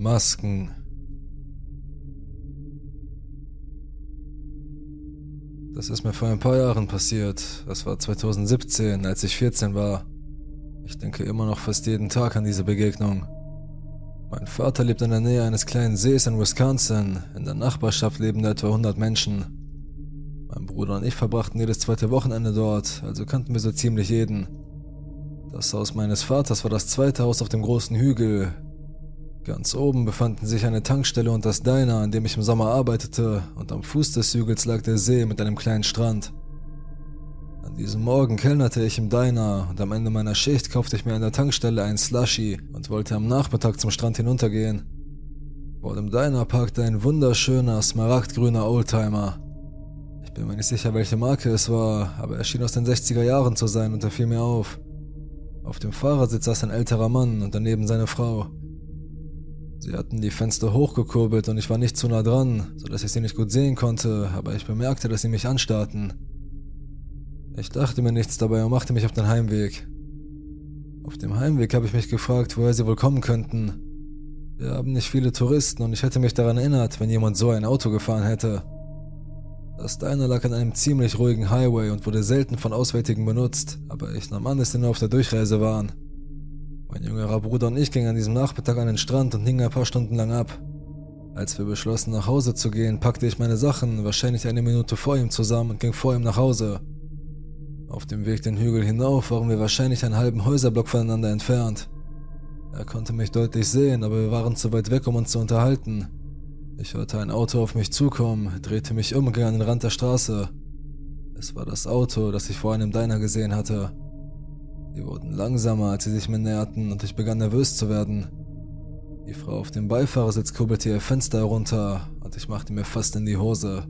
Masken. Das ist mir vor ein paar Jahren passiert. Das war 2017, als ich 14 war. Ich denke immer noch fast jeden Tag an diese Begegnung. Mein Vater lebt in der Nähe eines kleinen Sees in Wisconsin. In der Nachbarschaft leben etwa 100 Menschen. Mein Bruder und ich verbrachten jedes zweite Wochenende dort, also kannten wir so ziemlich jeden. Das Haus meines Vaters war das zweite Haus auf dem großen Hügel. Ganz oben befanden sich eine Tankstelle und das Diner, an dem ich im Sommer arbeitete, und am Fuß des Hügels lag der See mit einem kleinen Strand. An diesem Morgen kellnerte ich im Diner und am Ende meiner Schicht kaufte ich mir an der Tankstelle ein Slushy und wollte am Nachmittag zum Strand hinuntergehen. Vor dem Diner parkte ein wunderschöner, smaragdgrüner Oldtimer. Ich bin mir nicht sicher, welche Marke es war, aber er schien aus den 60er Jahren zu sein und er fiel mir auf. Auf dem Fahrersitz saß ein älterer Mann und daneben seine Frau. Sie hatten die Fenster hochgekurbelt und ich war nicht zu nah dran, sodass ich sie nicht gut sehen konnte, aber ich bemerkte, dass sie mich anstarrten. Ich dachte mir nichts dabei und machte mich auf den Heimweg. Auf dem Heimweg habe ich mich gefragt, woher sie wohl kommen könnten. Wir haben nicht viele Touristen und ich hätte mich daran erinnert, wenn jemand so ein Auto gefahren hätte. Das Diner lag an einem ziemlich ruhigen Highway und wurde selten von Auswärtigen benutzt, aber ich nahm an, dass sie nur auf der Durchreise waren. Mein jüngerer Bruder und ich gingen an diesem Nachmittag an den Strand und hingen ein paar Stunden lang ab. Als wir beschlossen, nach Hause zu gehen, packte ich meine Sachen, wahrscheinlich eine Minute vor ihm zusammen und ging vor ihm nach Hause. Auf dem Weg den Hügel hinauf waren wir wahrscheinlich einen halben Häuserblock voneinander entfernt. Er konnte mich deutlich sehen, aber wir waren zu weit weg, um uns zu unterhalten. Ich hörte ein Auto auf mich zukommen, drehte mich um und ging an den Rand der Straße. Es war das Auto, das ich vor einem Diner gesehen hatte. Die wurden langsamer, als sie sich mir näherten, und ich begann nervös zu werden. Die Frau auf dem Beifahrersitz kurbelte ihr Fenster herunter, und ich machte mir fast in die Hose.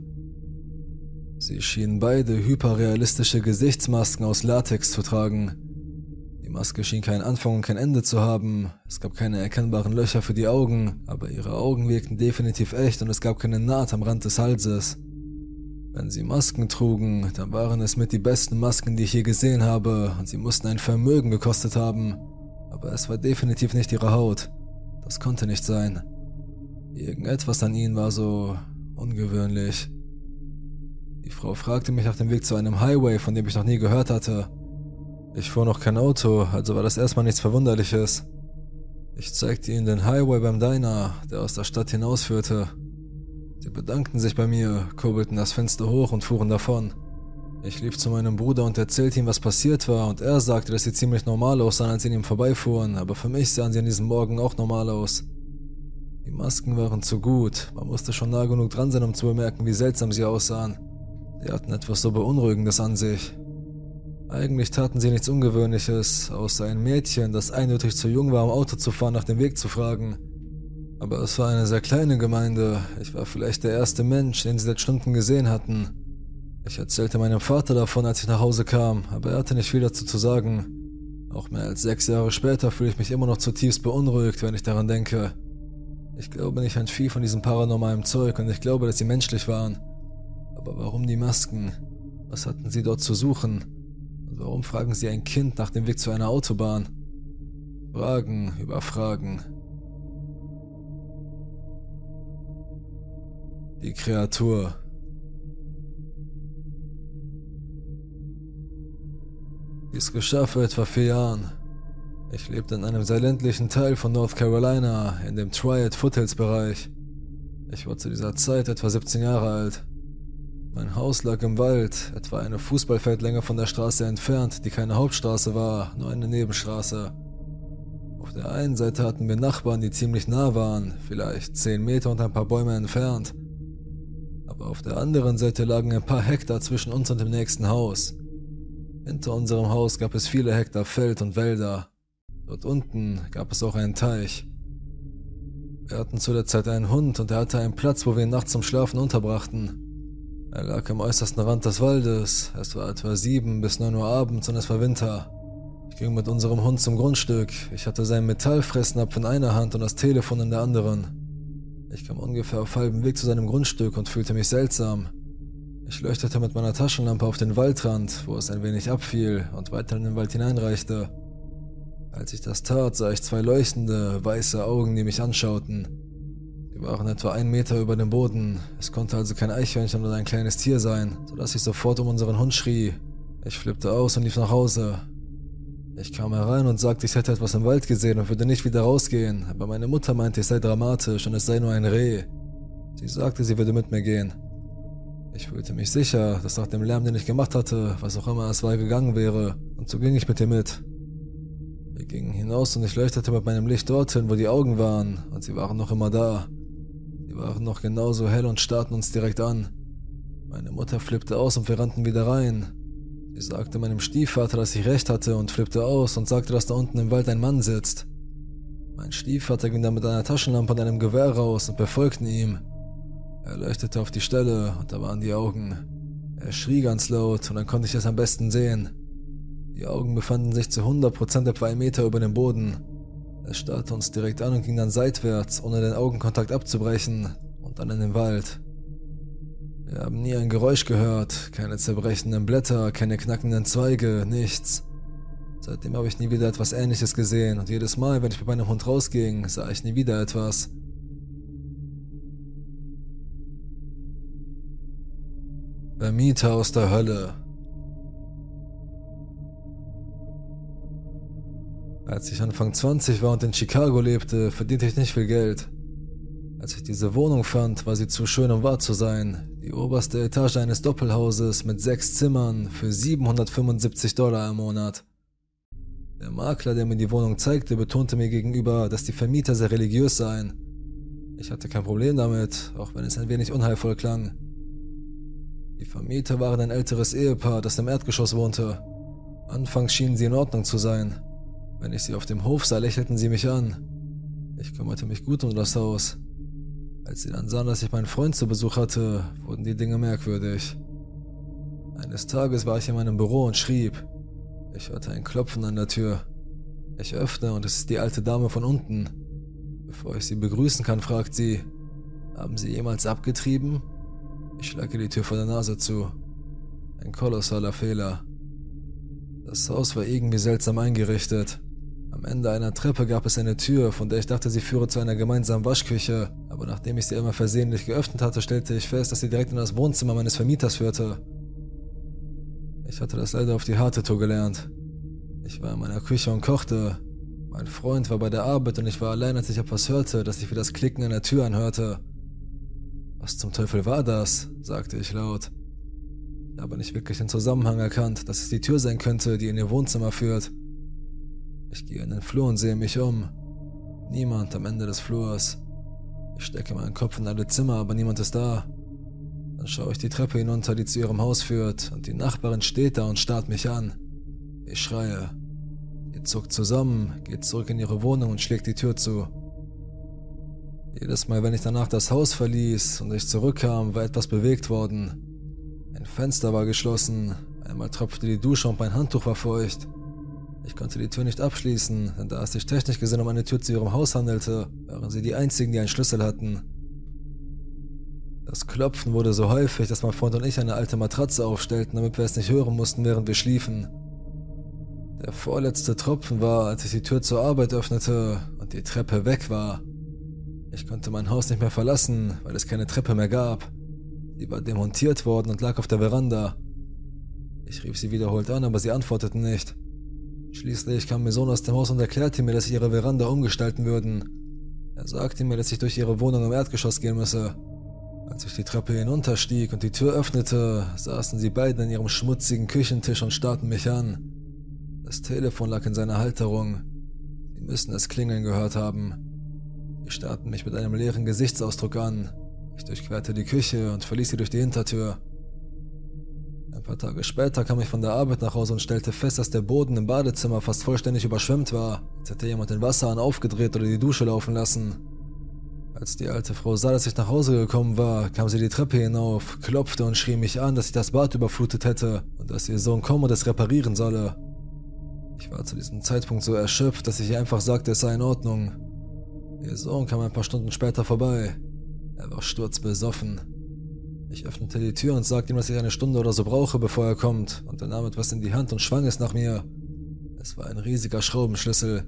Sie schienen beide hyperrealistische Gesichtsmasken aus Latex zu tragen. Die Maske schien keinen Anfang und kein Ende zu haben. Es gab keine erkennbaren Löcher für die Augen, aber ihre Augen wirkten definitiv echt und es gab keine Naht am Rand des Halses. Wenn sie Masken trugen, dann waren es mit die besten Masken, die ich je gesehen habe, und sie mussten ein Vermögen gekostet haben. Aber es war definitiv nicht ihre Haut. Das konnte nicht sein. Irgendetwas an ihnen war so ungewöhnlich. Die Frau fragte mich nach dem Weg zu einem Highway, von dem ich noch nie gehört hatte. Ich fuhr noch kein Auto, also war das erstmal nichts Verwunderliches. Ich zeigte ihnen den Highway beim Diner, der aus der Stadt hinausführte. Sie bedankten sich bei mir, kurbelten das Fenster hoch und fuhren davon. Ich lief zu meinem Bruder und erzählte ihm, was passiert war, und er sagte, dass sie ziemlich normal aussahen, als sie an ihm vorbeifuhren, aber für mich sahen sie an diesem Morgen auch normal aus. Die Masken waren zu gut, man musste schon nah genug dran sein, um zu bemerken, wie seltsam sie aussahen. Sie hatten etwas so Beunruhigendes an sich. Eigentlich taten sie nichts Ungewöhnliches, außer ein Mädchen, das eindeutig zu jung war, um Auto zu fahren, nach dem Weg zu fragen. Aber es war eine sehr kleine Gemeinde. Ich war vielleicht der erste Mensch, den sie seit Stunden gesehen hatten. Ich erzählte meinem Vater davon, als ich nach Hause kam, aber er hatte nicht viel dazu zu sagen. Auch mehr als sechs Jahre später fühle ich mich immer noch zutiefst beunruhigt, wenn ich daran denke. Ich glaube nicht an viel von diesem paranormalen Zeug und ich glaube, dass sie menschlich waren. Aber warum die Masken? Was hatten sie dort zu suchen? Warum fragen Sie ein Kind nach dem Weg zu einer Autobahn? Fragen über Fragen. Die Kreatur. Dies geschah vor etwa vier Jahren. Ich lebte in einem sehr ländlichen Teil von North Carolina, in dem Triad Foothills Bereich. Ich war zu dieser Zeit etwa 17 Jahre alt. Mein Haus lag im Wald, etwa eine Fußballfeldlänge von der Straße entfernt, die keine Hauptstraße war, nur eine Nebenstraße. Auf der einen Seite hatten wir Nachbarn, die ziemlich nah waren, vielleicht 10 Meter und ein paar Bäume entfernt. Auf der anderen Seite lagen ein paar Hektar zwischen uns und dem nächsten Haus. Hinter unserem Haus gab es viele Hektar Feld und Wälder. Dort unten gab es auch einen Teich. Wir hatten zu der Zeit einen Hund und er hatte einen Platz, wo wir ihn nachts zum Schlafen unterbrachten. Er lag am äußersten Rand des Waldes. Es war etwa sieben bis neun Uhr abends und es war Winter. Ich ging mit unserem Hund zum Grundstück. Ich hatte seinen Metallfressnapf in einer Hand und das Telefon in der anderen. Ich kam ungefähr auf halbem Weg zu seinem Grundstück und fühlte mich seltsam. Ich leuchtete mit meiner Taschenlampe auf den Waldrand, wo es ein wenig abfiel und weiter in den Wald hineinreichte. Als ich das tat, sah ich zwei leuchtende, weiße Augen, die mich anschauten. Sie waren etwa einen Meter über dem Boden. Es konnte also kein Eichhörnchen oder ein kleines Tier sein, sodass ich sofort um unseren Hund schrie. Ich flippte aus und lief nach Hause. Ich kam herein und sagte, ich hätte etwas im Wald gesehen und würde nicht wieder rausgehen, aber meine Mutter meinte, es sei dramatisch und es sei nur ein Reh. Sie sagte, sie würde mit mir gehen. Ich fühlte mich sicher, dass nach dem Lärm, den ich gemacht hatte, was auch immer es war, gegangen wäre, und so ging ich mit ihr mit. Wir gingen hinaus und ich leuchtete mit meinem Licht dorthin, wo die Augen waren, und sie waren noch immer da. Sie waren noch genauso hell und starrten uns direkt an. Meine Mutter flippte aus und wir rannten wieder rein. Sie sagte meinem Stiefvater, dass ich recht hatte und flippte aus und sagte, dass da unten im Wald ein Mann sitzt. Mein Stiefvater ging dann mit einer Taschenlampe und einem Gewehr raus und wir folgten ihm. Er leuchtete auf die Stelle und da waren die Augen. Er schrie ganz laut und dann konnte ich es am besten sehen. Die Augen befanden sich zu 100% etwa einen Meter über dem Boden. Er starrte uns direkt an und ging dann seitwärts, ohne den Augenkontakt abzubrechen, und dann in den Wald. Wir haben nie ein Geräusch gehört, keine zerbrechenden Blätter, keine knackenden Zweige, nichts. Seitdem habe ich nie wieder etwas Ähnliches gesehen und jedes Mal, wenn ich mit meinem Hund rausging, sah ich nie wieder etwas. Vermieter aus der Hölle. Als ich Anfang 20 war und in Chicago lebte, verdiente ich nicht viel Geld. Als ich diese Wohnung fand, war sie zu schön, um wahr zu sein. Die oberste Etage eines Doppelhauses mit sechs Zimmern für 775 Dollar im Monat. Der Makler, der mir die Wohnung zeigte, betonte mir gegenüber, dass die Vermieter sehr religiös seien. Ich hatte kein Problem damit, auch wenn es ein wenig unheilvoll klang. Die Vermieter waren ein älteres Ehepaar, das im Erdgeschoss wohnte. Anfangs schienen sie in Ordnung zu sein. Wenn ich sie auf dem Hof sah, lächelten sie mich an. Ich kümmerte mich gut um das Haus. Als sie dann sahen, dass ich meinen Freund zu Besuch hatte, wurden die Dinge merkwürdig. Eines Tages war ich in meinem Büro und schrieb. Ich hörte ein Klopfen an der Tür. Ich öffne und es ist die alte Dame von unten. Bevor ich sie begrüßen kann, fragt sie, haben Sie jemals abgetrieben? Ich schlage die Tür vor der Nase zu. Ein kolossaler Fehler. Das Haus war irgendwie seltsam eingerichtet. Am Ende einer Treppe gab es eine Tür, von der ich dachte, sie führe zu einer gemeinsamen Waschküche, aber nachdem ich sie einmal versehentlich geöffnet hatte, stellte ich fest, dass sie direkt in das Wohnzimmer meines Vermieters führte. Ich hatte das leider auf die harte Tour gelernt. Ich war in meiner Küche und kochte. Mein Freund war bei der Arbeit und ich war allein, als ich etwas hörte, das sich wie das Klicken einer Tür anhörte. Was zum Teufel war das? sagte ich laut. Ich habe nicht wirklich den Zusammenhang erkannt, dass es die Tür sein könnte, die in ihr Wohnzimmer führt. Ich gehe in den Flur und sehe mich um. Niemand am Ende des Flurs. Ich stecke meinen Kopf in alle Zimmer, aber niemand ist da. Dann schaue ich die Treppe hinunter, die zu ihrem Haus führt, und die Nachbarin steht da und starrt mich an. Ich schreie. Sie zuckt zusammen, geht zurück in ihre Wohnung und schlägt die Tür zu. Jedes Mal, wenn ich danach das Haus verließ und ich zurückkam, war etwas bewegt worden. Ein Fenster war geschlossen, einmal tropfte die Dusche und mein Handtuch war feucht. Ich konnte die Tür nicht abschließen, denn da es sich technisch gesehen um eine Tür zu ihrem Haus handelte, waren sie die einzigen, die einen Schlüssel hatten. Das Klopfen wurde so häufig, dass mein Freund und ich eine alte Matratze aufstellten, damit wir es nicht hören mussten, während wir schliefen. Der vorletzte Tropfen war, als ich die Tür zur Arbeit öffnete und die Treppe weg war. Ich konnte mein Haus nicht mehr verlassen, weil es keine Treppe mehr gab. Sie war demontiert worden und lag auf der Veranda. Ich rief sie wiederholt an, aber sie antworteten nicht. Schließlich kam mein Sohn aus dem Haus und erklärte mir, dass sie ihre Veranda umgestalten würden. Er sagte mir, dass ich durch ihre Wohnung im Erdgeschoss gehen müsse. Als ich die Treppe hinunterstieg und die Tür öffnete, saßen sie beide an ihrem schmutzigen Küchentisch und starrten mich an. Das Telefon lag in seiner Halterung. Sie müssen es klingeln gehört haben. Sie starrten mich mit einem leeren Gesichtsausdruck an. Ich durchquerte die Küche und verließ sie durch die Hintertür. Ein paar Tage später kam ich von der Arbeit nach Hause und stellte fest, dass der Boden im Badezimmer fast vollständig überschwemmt war, als hätte jemand den Wasserhahn aufgedreht oder die Dusche laufen lassen. Als die alte Frau sah, dass ich nach Hause gekommen war, kam sie die Treppe hinauf, klopfte und schrie mich an, dass ich das Bad überflutet hätte und dass ihr Sohn kommen und es reparieren solle. Ich war zu diesem Zeitpunkt so erschöpft, dass ich ihr einfach sagte, es sei in Ordnung. Ihr Sohn kam ein paar Stunden später vorbei. Er war sturzbesoffen. Ich öffnete die Tür und sagte ihm, dass ich eine Stunde oder so brauche, bevor er kommt, und er nahm etwas in die Hand und schwang es nach mir. Es war ein riesiger Schraubenschlüssel.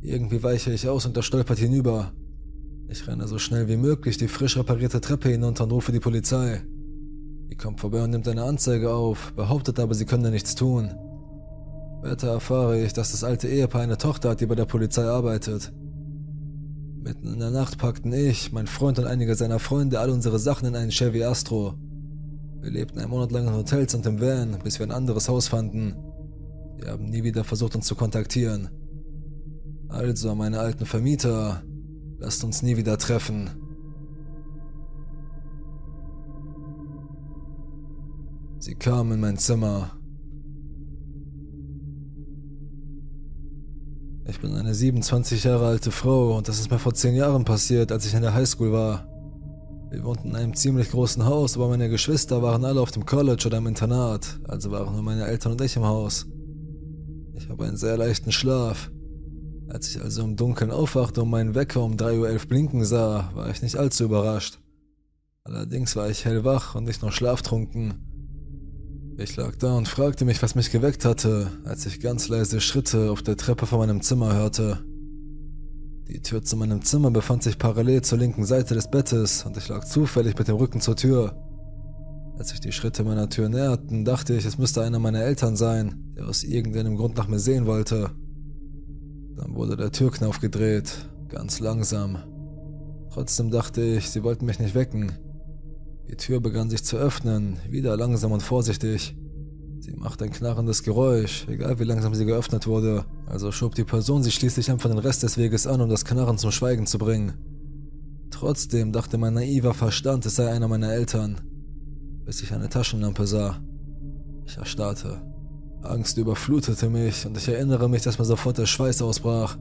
Irgendwie weiche ich aus und er stolpert hinüber. Ich renne so schnell wie möglich die frisch reparierte Treppe hinunter und rufe die Polizei. Die kommt vorbei und nimmt eine Anzeige auf, behauptet aber, sie könne nichts tun. Später erfahre ich, dass das alte Ehepaar eine Tochter hat, die bei der Polizei arbeitet. Mitten in der Nacht packten ich, mein Freund und einige seiner Freunde all unsere Sachen in einen Chevy Astro. Wir lebten einen Monat lang in Hotels und im Van, bis wir ein anderes Haus fanden. Sie haben nie wieder versucht, uns zu kontaktieren. Also, meine alten Vermieter, lasst uns nie wieder treffen. Sie kamen in mein Zimmer. Ich bin eine 27 Jahre alte Frau und das ist mir vor 10 Jahren passiert, als ich in der Highschool war. Wir wohnten in einem ziemlich großen Haus, aber meine Geschwister waren alle auf dem College oder im Internat, also waren nur meine Eltern und ich im Haus. Ich habe einen sehr leichten Schlaf. Als ich also im Dunkeln aufwachte und meinen Wecker um 3.11 Uhr blinken sah, war ich nicht allzu überrascht. Allerdings war ich hellwach und nicht nur schlaftrunken. Ich lag da und fragte mich, was mich geweckt hatte, als ich ganz leise Schritte auf der Treppe vor meinem Zimmer hörte. Die Tür zu meinem Zimmer befand sich parallel zur linken Seite des Bettes und ich lag zufällig mit dem Rücken zur Tür. Als sich die Schritte meiner Tür näherten, dachte ich, es müsste einer meiner Eltern sein, der aus irgendeinem Grund nach mir sehen wollte. Dann wurde der Türknauf gedreht, ganz langsam. Trotzdem dachte ich, sie wollten mich nicht wecken. Die Tür begann sich zu öffnen, wieder langsam und vorsichtig. Sie machte ein knarrendes Geräusch, egal wie langsam sie geöffnet wurde, also schob die Person sich schließlich einfach den Rest des Weges an, um das Knarren zum Schweigen zu bringen. Trotzdem dachte mein naiver Verstand, es sei einer meiner Eltern, bis ich eine Taschenlampe sah. Ich erstarrte. Angst überflutete mich und ich erinnere mich, dass mir sofort der Schweiß ausbrach.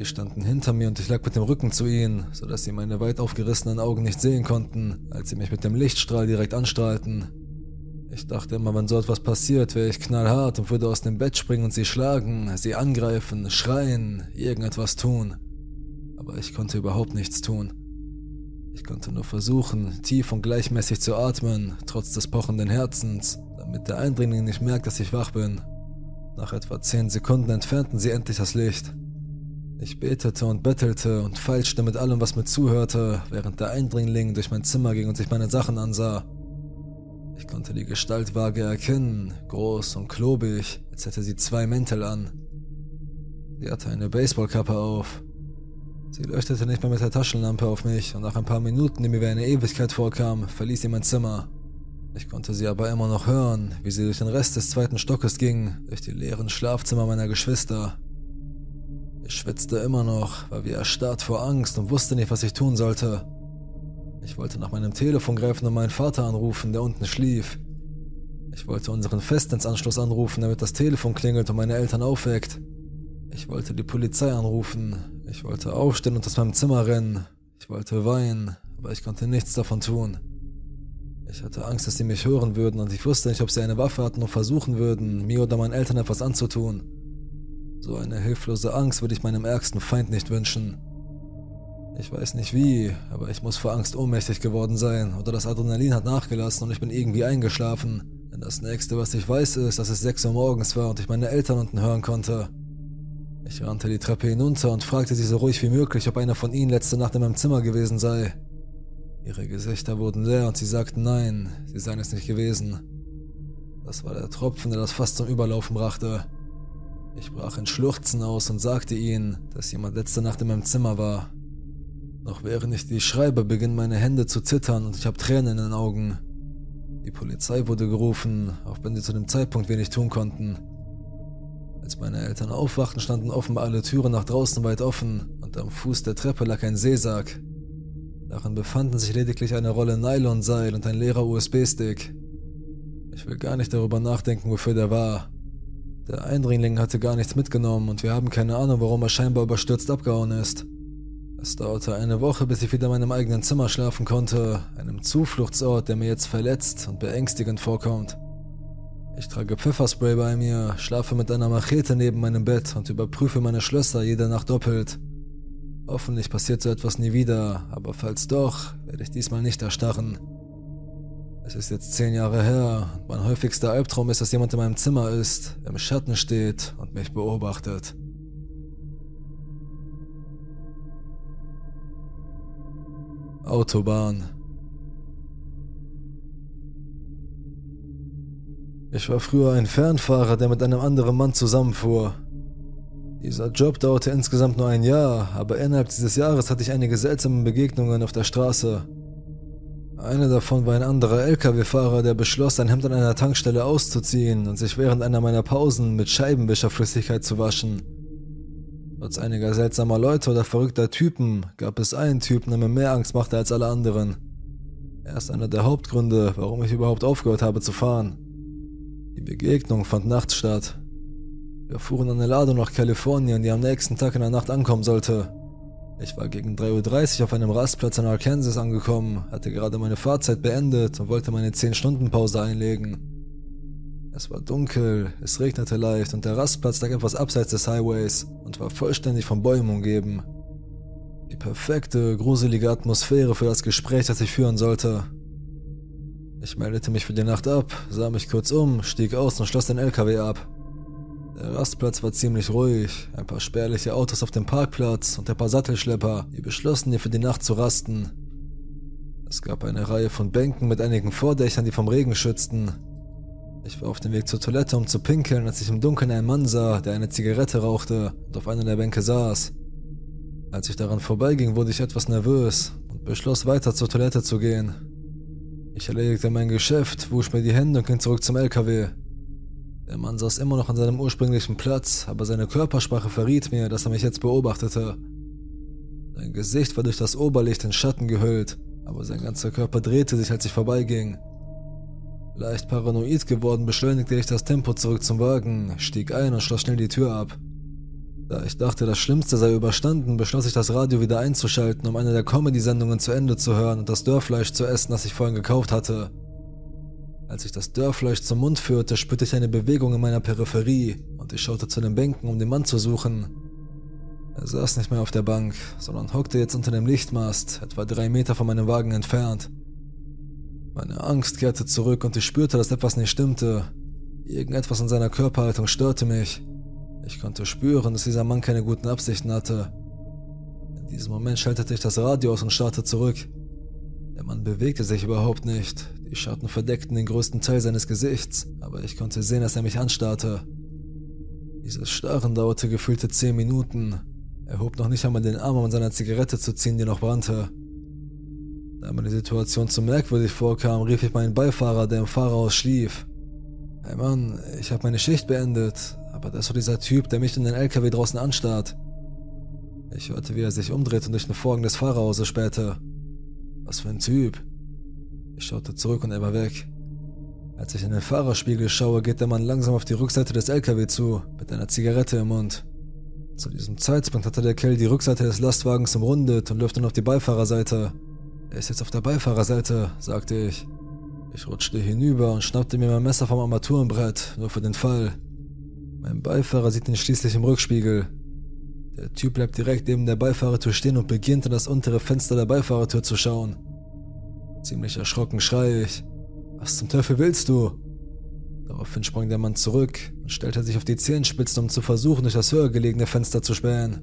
Sie standen hinter mir und ich lag mit dem Rücken zu ihnen, sodass sie meine weit aufgerissenen Augen nicht sehen konnten, als sie mich mit dem Lichtstrahl direkt anstrahlten. Ich dachte immer, wenn so etwas passiert, wäre ich knallhart und würde aus dem Bett springen und sie schlagen, sie angreifen, schreien, irgendetwas tun. Aber ich konnte überhaupt nichts tun. Ich konnte nur versuchen, tief und gleichmäßig zu atmen, trotz des pochenden Herzens, damit der Eindringling nicht merkt, dass ich wach bin. Nach etwa zehn Sekunden entfernten sie endlich das Licht. Ich betete und bettelte und feilschte mit allem, was mir zuhörte, während der Eindringling durch mein Zimmer ging und sich meine Sachen ansah. Ich konnte die Gestalt vage erkennen, groß und klobig, als hätte sie zwei Mäntel an. Sie hatte eine Baseballkappe auf. Sie leuchtete nicht mehr mit der Taschenlampe auf mich und nach ein paar Minuten, die mir wie eine Ewigkeit vorkam, verließ sie mein Zimmer. Ich konnte sie aber immer noch hören, wie sie durch den Rest des zweiten Stockes ging, durch die leeren Schlafzimmer meiner Geschwister. Ich schwitzte immer noch, war wie erstarrt vor Angst und wusste nicht, was ich tun sollte. Ich wollte nach meinem Telefon greifen und meinen Vater anrufen, der unten schlief. Ich wollte unseren Festnetzanschluss anrufen, damit das Telefon klingelt und meine Eltern aufweckt. Ich wollte die Polizei anrufen. Ich wollte aufstehen und aus meinem Zimmer rennen. Ich wollte weinen, aber ich konnte nichts davon tun. Ich hatte Angst, dass sie mich hören würden und ich wusste nicht, ob sie eine Waffe hatten und versuchen würden, mir oder meinen Eltern etwas anzutun. So eine hilflose Angst würde ich meinem ärgsten Feind nicht wünschen. Ich weiß nicht wie, aber ich muss vor Angst ohnmächtig geworden sein oder das Adrenalin hat nachgelassen und ich bin irgendwie eingeschlafen. Denn das nächste, was ich weiß, ist, dass es 6 Uhr morgens war und ich meine Eltern unten hören konnte. Ich rannte die Treppe hinunter und fragte sie so ruhig wie möglich, ob einer von ihnen letzte Nacht in meinem Zimmer gewesen sei. Ihre Gesichter wurden leer und sie sagten nein, sie seien es nicht gewesen. Das war der Tropfen, der das fast zum Überlaufen brachte. Ich brach in Schluchzen aus und sagte ihnen, dass jemand letzte Nacht in meinem Zimmer war. Noch während ich die schreibe, beginnen meine Hände zu zittern und ich habe Tränen in den Augen. Die Polizei wurde gerufen, auch wenn sie zu dem Zeitpunkt wenig tun konnten. Als meine Eltern aufwachten, standen offenbar alle Türen nach draußen weit offen und am Fuß der Treppe lag ein Seesack. Darin befanden sich lediglich eine Rolle Nylonseil und ein leerer USB-Stick. Ich will gar nicht darüber nachdenken, wofür der war. Der Eindringling hatte gar nichts mitgenommen und wir haben keine Ahnung, warum er scheinbar überstürzt abgehauen ist. Es dauerte eine Woche, bis ich wieder in meinem eigenen Zimmer schlafen konnte, einem Zufluchtsort, der mir jetzt verletzt und beängstigend vorkommt. Ich trage Pfefferspray bei mir, schlafe mit einer Machete neben meinem Bett und überprüfe meine Schlösser jede Nacht doppelt. Hoffentlich passiert so etwas nie wieder, aber falls doch, werde ich diesmal nicht erstarren. Es ist jetzt zehn Jahre her. Mein häufigster Albtraum ist, dass jemand in meinem Zimmer ist, im Schatten steht und mich beobachtet. Autobahn. Ich war früher ein Fernfahrer, der mit einem anderen Mann zusammenfuhr. Dieser Job dauerte insgesamt nur ein Jahr, aber innerhalb dieses Jahres hatte ich einige seltsame Begegnungen auf der Straße. Eine davon war ein anderer Lkw-Fahrer, der beschloss, sein Hemd an einer Tankstelle auszuziehen und sich während einer meiner Pausen mit Scheibenwischerflüssigkeit zu waschen. Trotz einiger seltsamer Leute oder verrückter Typen gab es einen Typen, der mir mehr Angst machte als alle anderen. Er ist einer der Hauptgründe, warum ich überhaupt aufgehört habe zu fahren. Die Begegnung fand nachts statt. Wir fuhren eine Ladung nach Kalifornien, die am nächsten Tag in der Nacht ankommen sollte. Ich war gegen 3.30 Uhr auf einem Rastplatz in Arkansas angekommen, hatte gerade meine Fahrzeit beendet und wollte meine 10-Stunden-Pause einlegen. Es war dunkel, es regnete leicht und der Rastplatz lag etwas abseits des Highways und war vollständig von Bäumen umgeben. Die perfekte, gruselige Atmosphäre für das Gespräch, das ich führen sollte. Ich meldete mich für die Nacht ab, sah mich kurz um, stieg aus und schloss den LKW ab. Der Rastplatz war ziemlich ruhig, ein paar spärliche Autos auf dem Parkplatz und ein paar Sattelschlepper, die beschlossen, hier für die Nacht zu rasten. Es gab eine Reihe von Bänken mit einigen Vordächern, die vom Regen schützten, ich war auf dem Weg zur Toilette, um zu pinkeln, als ich im Dunkeln einen Mann sah, der eine Zigarette rauchte und auf einer der Bänke saß. Als ich daran vorbeiging, wurde ich etwas nervös und beschloss, weiter zur Toilette zu gehen. Ich erledigte mein Geschäft, wusch mir die Hände und ging zurück zum LKW. Der Mann saß immer noch an seinem ursprünglichen Platz, aber seine Körpersprache verriet mir, dass er mich jetzt beobachtete. Sein Gesicht war durch das Oberlicht in Schatten gehüllt, aber sein ganzer Körper drehte sich, als ich vorbeiging. Leicht paranoid geworden, beschleunigte ich das Tempo zurück zum Wagen, stieg ein und schloss schnell die Tür ab. Da ich dachte, das Schlimmste sei überstanden, beschloss ich das Radio wieder einzuschalten, um eine der Comedy-Sendungen zu Ende zu hören und das Dörrfleisch zu essen, das ich vorhin gekauft hatte. Als ich das Dörrfleisch zum Mund führte, spürte ich eine Bewegung in meiner Peripherie und ich schaute zu den Bänken, um den Mann zu suchen. Er saß nicht mehr auf der Bank, sondern hockte jetzt unter dem Lichtmast, etwa drei Meter von meinem Wagen entfernt. Meine Angst kehrte zurück und ich spürte, dass etwas nicht stimmte. Irgendetwas in seiner Körperhaltung störte mich. Ich konnte spüren, dass dieser Mann keine guten Absichten hatte. In diesem Moment schaltete ich das Radio aus und starrte zurück. Der Mann bewegte sich überhaupt nicht. Die Schatten verdeckten den größten Teil seines Gesichts, aber ich konnte sehen, dass er mich anstarrte. Dieses Starren dauerte gefühlte zehn Minuten. Er hob noch nicht einmal den Arm, um an seiner Zigarette zu ziehen, die noch brannte. Da mir die Situation zu merkwürdig vorkam, rief ich meinen Beifahrer, der im Fahrerhaus schlief. Hey Mann, ich habe meine Schicht beendet, aber das war dieser Typ, der mich in den LKW draußen anstarrt. Ich hörte, wie er sich umdrehte und durch den Vorhang des Fahrerhauses spähte. Was für ein Typ. Ich schaute zurück und er war weg. Als ich in den Fahrerspiegel schaue, geht der Mann langsam auf die Rückseite des LKW zu, mit einer Zigarette im Mund. Zu diesem Zeitpunkt hatte der Kerl die Rückseite des Lastwagens umrundet und läuft dann auf die Beifahrerseite. Er ist jetzt auf der Beifahrerseite, sagte ich. Ich rutschte hinüber und schnappte mir mein Messer vom Armaturenbrett, nur für den Fall. Mein Beifahrer sieht ihn schließlich im Rückspiegel. Der Typ bleibt direkt neben der Beifahrertür stehen und beginnt in das untere Fenster der Beifahrertür zu schauen. Ziemlich erschrocken schreie ich. Was zum Teufel willst du? Daraufhin sprang der Mann zurück und stellte sich auf die Zehenspitzen, um zu versuchen, durch das höher gelegene Fenster zu spähen.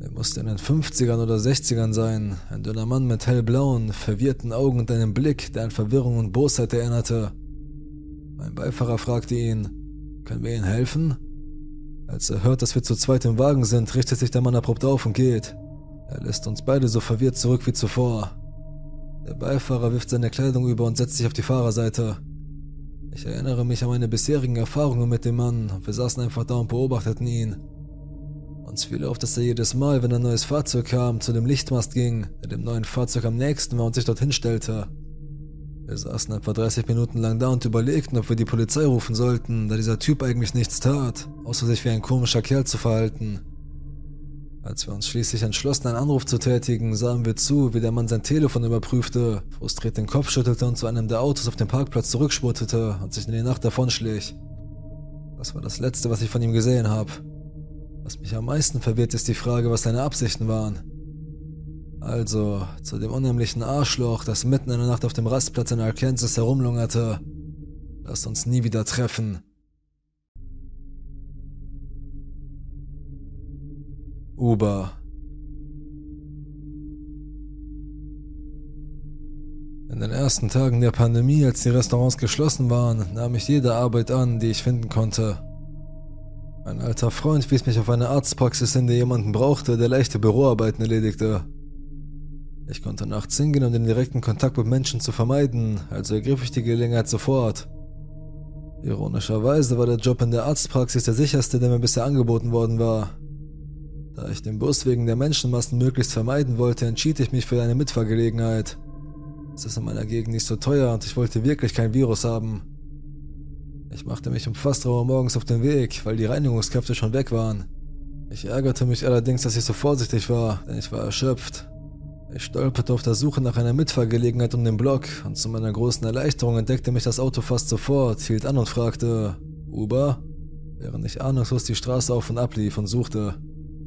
Er musste in den 50ern oder 60ern sein, ein dünner Mann mit hellblauen, verwirrten Augen und einem Blick, der an Verwirrung und Bosheit erinnerte. Mein Beifahrer fragte ihn, können wir Ihnen helfen? Als er hört, dass wir zu zweit im Wagen sind, richtet sich der Mann abrupt auf und geht. Er lässt uns beide so verwirrt zurück wie zuvor. Der Beifahrer wirft seine Kleidung über und setzt sich auf die Fahrerseite. Ich erinnere mich an meine bisherigen Erfahrungen mit dem Mann und wir saßen einfach da und beobachteten ihn. Uns fiel auf, dass er jedes Mal, wenn ein neues Fahrzeug kam, zu dem Lichtmast ging, der dem neuen Fahrzeug am nächsten war und sich dorthin stellte. Wir saßen etwa 30 Minuten lang da und überlegten, ob wir die Polizei rufen sollten, da dieser Typ eigentlich nichts tat, außer sich wie ein komischer Kerl zu verhalten. Als wir uns schließlich entschlossen, einen Anruf zu tätigen, sahen wir zu, wie der Mann sein Telefon überprüfte, frustriert den Kopf schüttelte und zu einem der Autos auf dem Parkplatz zurückspurtete und sich in die Nacht davonschlich. Das war das Letzte, was ich von ihm gesehen habe. Was mich am meisten verwirrt, ist die Frage, was seine Absichten waren. Also, zu dem unheimlichen Arschloch, das mitten in der Nacht auf dem Rastplatz in Arkansas herumlungerte. Lasst uns nie wieder treffen. Uber In den ersten Tagen der Pandemie, als die Restaurants geschlossen waren, nahm ich jede Arbeit an, die ich finden konnte. Ein alter Freund wies mich auf eine Arztpraxis hin, der jemanden brauchte, der leichte Büroarbeiten erledigte. Ich konnte nachts hingehen, um den direkten Kontakt mit Menschen zu vermeiden, also ergriff ich die Gelegenheit sofort. Ironischerweise war der Job in der Arztpraxis der sicherste, der mir bisher angeboten worden war. Da ich den Bus wegen der Menschenmassen möglichst vermeiden wollte, entschied ich mich für eine Mitfahrgelegenheit. Es ist in meiner Gegend nicht so teuer und ich wollte wirklich kein Virus haben. Ich machte mich um fast 3 Uhr morgens auf den Weg, weil die Reinigungskräfte schon weg waren. Ich ärgerte mich allerdings, dass ich so vorsichtig war, denn ich war erschöpft. Ich stolperte auf der Suche nach einer Mitfahrgelegenheit um den Block und zu meiner großen Erleichterung entdeckte mich das Auto fast sofort, hielt an und fragte, Uber? Während ich ahnungslos die Straße auf und ab lief und suchte.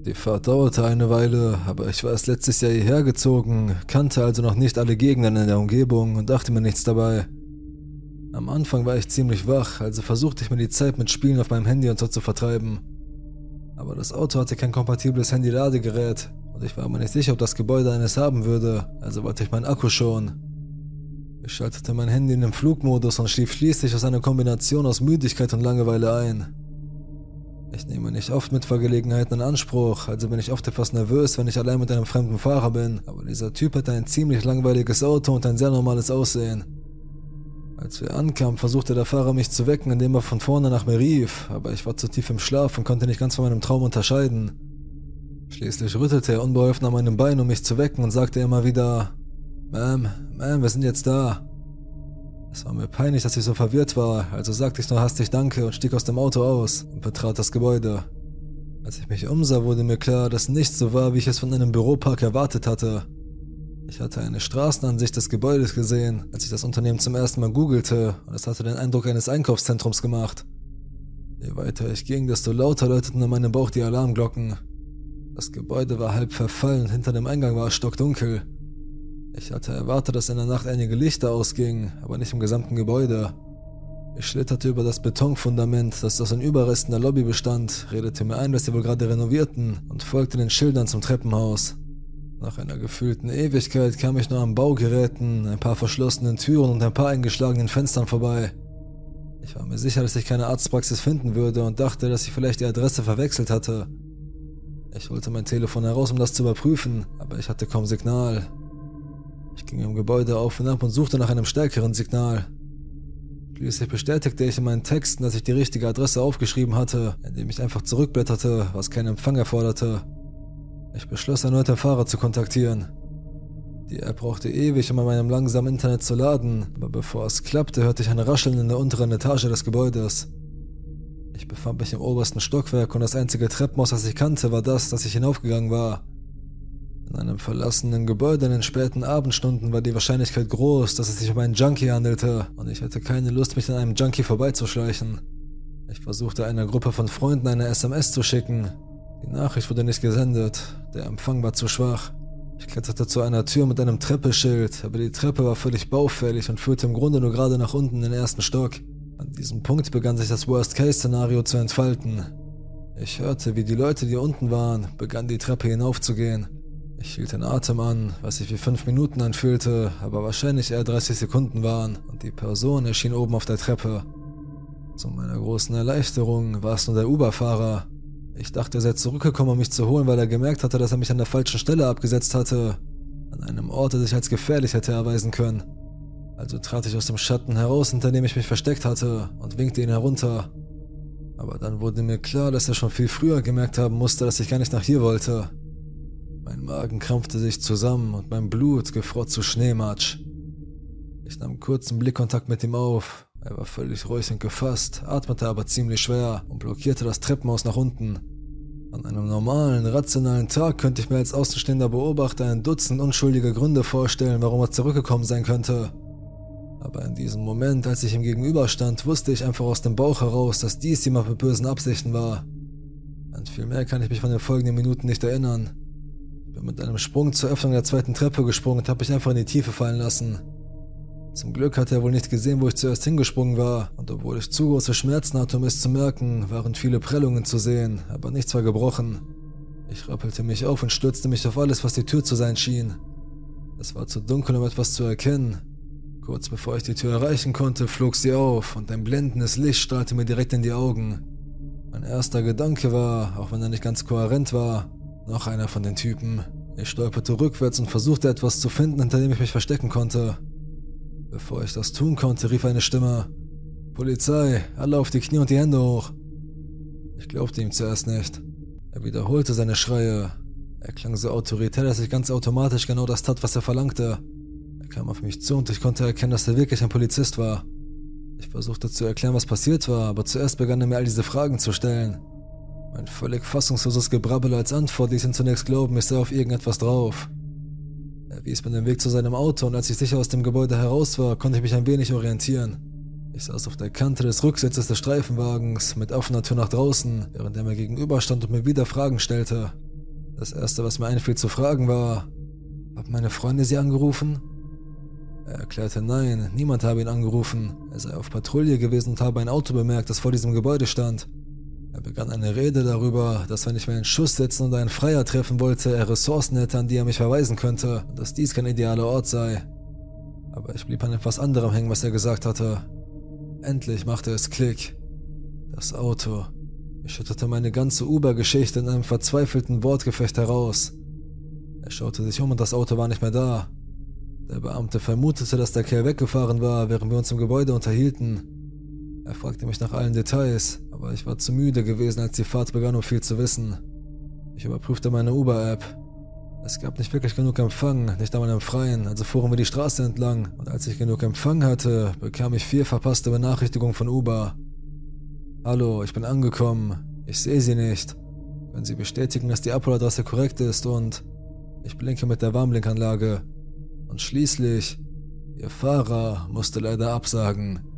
Die Fahrt dauerte eine Weile, aber ich war erst letztes Jahr hierher gezogen, kannte also noch nicht alle Gegenden in der Umgebung und dachte mir nichts dabei. Am Anfang war ich ziemlich wach, also versuchte ich mir die Zeit mit Spielen auf meinem Handy und so zu vertreiben. Aber das Auto hatte kein kompatibles Handy-Ladegerät und ich war mir nicht sicher, ob das Gebäude eines haben würde, also wollte ich meinen Akku schonen. Ich schaltete mein Handy in den Flugmodus und schlief schließlich aus einer Kombination aus Müdigkeit und Langeweile ein. Ich nehme nicht oft Mitfahrgelegenheiten in Anspruch, also bin ich oft etwas nervös, wenn ich allein mit einem fremden Fahrer bin, aber dieser Typ hatte ein ziemlich langweiliges Auto und ein sehr normales Aussehen. Als wir ankamen, versuchte der Fahrer mich zu wecken, indem er von vorne nach mir rief, aber ich war zu tief im Schlaf und konnte nicht ganz von meinem Traum unterscheiden. Schließlich rüttelte er unbeholfen an meinem Bein, um mich zu wecken und sagte immer wieder, Ma'am, Ma'am, wir sind jetzt da. Es war mir peinlich, dass ich so verwirrt war, also sagte ich nur hastig Danke und stieg aus dem Auto aus und betrat das Gebäude. Als ich mich umsah, wurde mir klar, dass nichts so war, wie ich es von einem Büropark erwartet hatte. Ich hatte eine Straßenansicht des Gebäudes gesehen, als ich das Unternehmen zum ersten Mal googelte, und es hatte den Eindruck eines Einkaufszentrums gemacht. Je weiter ich ging, desto lauter läuteten in meinem Bauch die Alarmglocken. Das Gebäude war halb verfallen, hinter dem Eingang war es stockdunkel. Ich hatte erwartet, dass in der Nacht einige Lichter ausgingen, aber nicht im gesamten Gebäude. Ich schlitterte über das Betonfundament, das aus den Überresten der Lobby bestand, redete mir ein, dass sie wohl gerade renovierten und folgte den Schildern zum Treppenhaus. Nach einer gefühlten Ewigkeit kam ich nur an Baugeräten, ein paar verschlossenen Türen und ein paar eingeschlagenen Fenstern vorbei. Ich war mir sicher, dass ich keine Arztpraxis finden würde und dachte, dass ich vielleicht die Adresse verwechselt hatte. Ich holte mein Telefon heraus, um das zu überprüfen, aber ich hatte kaum Signal. Ich ging im Gebäude auf und ab und suchte nach einem stärkeren Signal. Schließlich bestätigte ich in meinen Texten, dass ich die richtige Adresse aufgeschrieben hatte, indem ich einfach zurückblätterte, was keinen Empfang erforderte. Ich beschloss erneut den Fahrer zu kontaktieren. Die App brauchte ewig, um an meinem langsamen Internet zu laden, aber bevor es klappte, hörte ich ein Rascheln in der unteren Etage des Gebäudes. Ich befand mich im obersten Stockwerk und das einzige Treppenhaus, das ich kannte, war das, das ich hinaufgegangen war. In einem verlassenen Gebäude in den späten Abendstunden war die Wahrscheinlichkeit groß, dass es sich um einen Junkie handelte, und ich hatte keine Lust, mich an einem Junkie vorbeizuschleichen. Ich versuchte einer Gruppe von Freunden eine SMS zu schicken. Die Nachricht wurde nicht gesendet, der Empfang war zu schwach. Ich kletterte zu einer Tür mit einem Treppeschild, aber die Treppe war völlig baufällig und führte im Grunde nur gerade nach unten in den ersten Stock. An diesem Punkt begann sich das Worst-Case-Szenario zu entfalten. Ich hörte, wie die Leute, die unten waren, begannen die Treppe hinaufzugehen. Ich hielt den Atem an, was sich wie fünf Minuten anfühlte, aber wahrscheinlich eher 30 Sekunden waren, und die Person erschien oben auf der Treppe. Zu meiner großen Erleichterung war es nur der Uber-Fahrer. Ich dachte, er sei zurückgekommen, um mich zu holen, weil er gemerkt hatte, dass er mich an der falschen Stelle abgesetzt hatte. An einem Ort, der sich als gefährlich hätte erweisen können. Also trat ich aus dem Schatten heraus, hinter dem ich mich versteckt hatte, und winkte ihn herunter. Aber dann wurde mir klar, dass er schon viel früher gemerkt haben musste, dass ich gar nicht nach hier wollte. Mein Magen krampfte sich zusammen und mein Blut gefror zu Schneematsch. Ich nahm kurzen Blickkontakt mit ihm auf. Er war völlig ruhig und gefasst, atmete aber ziemlich schwer und blockierte das Treppenhaus nach unten. An einem normalen, rationalen Tag könnte ich mir als außenstehender Beobachter ein Dutzend unschuldige Gründe vorstellen, warum er zurückgekommen sein könnte. Aber in diesem Moment, als ich ihm gegenüberstand, wusste ich einfach aus dem Bauch heraus, dass dies jemand mit bösen Absichten war. Und viel mehr kann ich mich von den folgenden Minuten nicht erinnern bin mit einem Sprung zur Öffnung der zweiten Treppe gesprungen und habe mich einfach in die Tiefe fallen lassen. Zum Glück hat er wohl nicht gesehen, wo ich zuerst hingesprungen war, und obwohl ich zu große Schmerzen hatte, um es zu merken, waren viele Prellungen zu sehen, aber nichts war gebrochen. Ich rappelte mich auf und stürzte mich auf alles, was die Tür zu sein schien. Es war zu dunkel, um etwas zu erkennen. Kurz bevor ich die Tür erreichen konnte, flog sie auf und ein blendendes Licht strahlte mir direkt in die Augen. Mein erster Gedanke war, auch wenn er nicht ganz kohärent war, noch einer von den Typen. Ich stolperte rückwärts und versuchte etwas zu finden, hinter dem ich mich verstecken konnte. Bevor ich das tun konnte, rief eine Stimme: Polizei, alle auf die Knie und die Hände hoch. Ich glaubte ihm zuerst nicht. Er wiederholte seine Schreie. Er klang so autoritär, dass ich ganz automatisch genau das tat, was er verlangte. Kam auf mich zu und ich konnte erkennen, dass er wirklich ein Polizist war. Ich versuchte zu erklären, was passiert war, aber zuerst begann er mir all diese Fragen zu stellen. Mein völlig fassungsloses Gebrabbel als Antwort ließ ihn zunächst glauben, ich sei auf irgendetwas drauf. Er wies mir den Weg zu seinem Auto und als ich sicher aus dem Gebäude heraus war, konnte ich mich ein wenig orientieren. Ich saß auf der Kante des Rücksitzes des Streifenwagens mit offener Tür nach draußen, während er mir gegenüberstand und mir wieder Fragen stellte. Das erste, was mir einfiel zu fragen war, haben meine Freunde sie angerufen? Er erklärte nein, niemand habe ihn angerufen. Er sei auf Patrouille gewesen und habe ein Auto bemerkt, das vor diesem Gebäude stand. Er begann eine Rede darüber, dass wenn ich mir einen Schuss setzen und einen Freier treffen wollte, er Ressourcen hätte, an die er mich verweisen könnte, und dass dies kein idealer Ort sei. Aber ich blieb an etwas anderem hängen, was er gesagt hatte. Endlich machte es Klick. Das Auto. Ich schüttete meine ganze Uber-Geschichte in einem verzweifelten Wortgefecht heraus. Er schaute sich um und das Auto war nicht mehr da. Der Beamte vermutete, dass der Kerl weggefahren war, während wir uns im Gebäude unterhielten. Er fragte mich nach allen Details, aber ich war zu müde gewesen, als die Fahrt begann, um viel zu wissen. Ich überprüfte meine Uber-App. Es gab nicht wirklich genug Empfang, nicht einmal im Freien, also fuhren wir die Straße entlang, und als ich genug Empfang hatte, bekam ich vier verpasste Benachrichtigungen von Uber. Hallo, ich bin angekommen. Ich sehe Sie nicht. Können Sie bestätigen, dass die Abholadresse korrekt ist und ich blinke mit der Warnblinkanlage. Und schließlich, Ihr Fahrer musste leider absagen.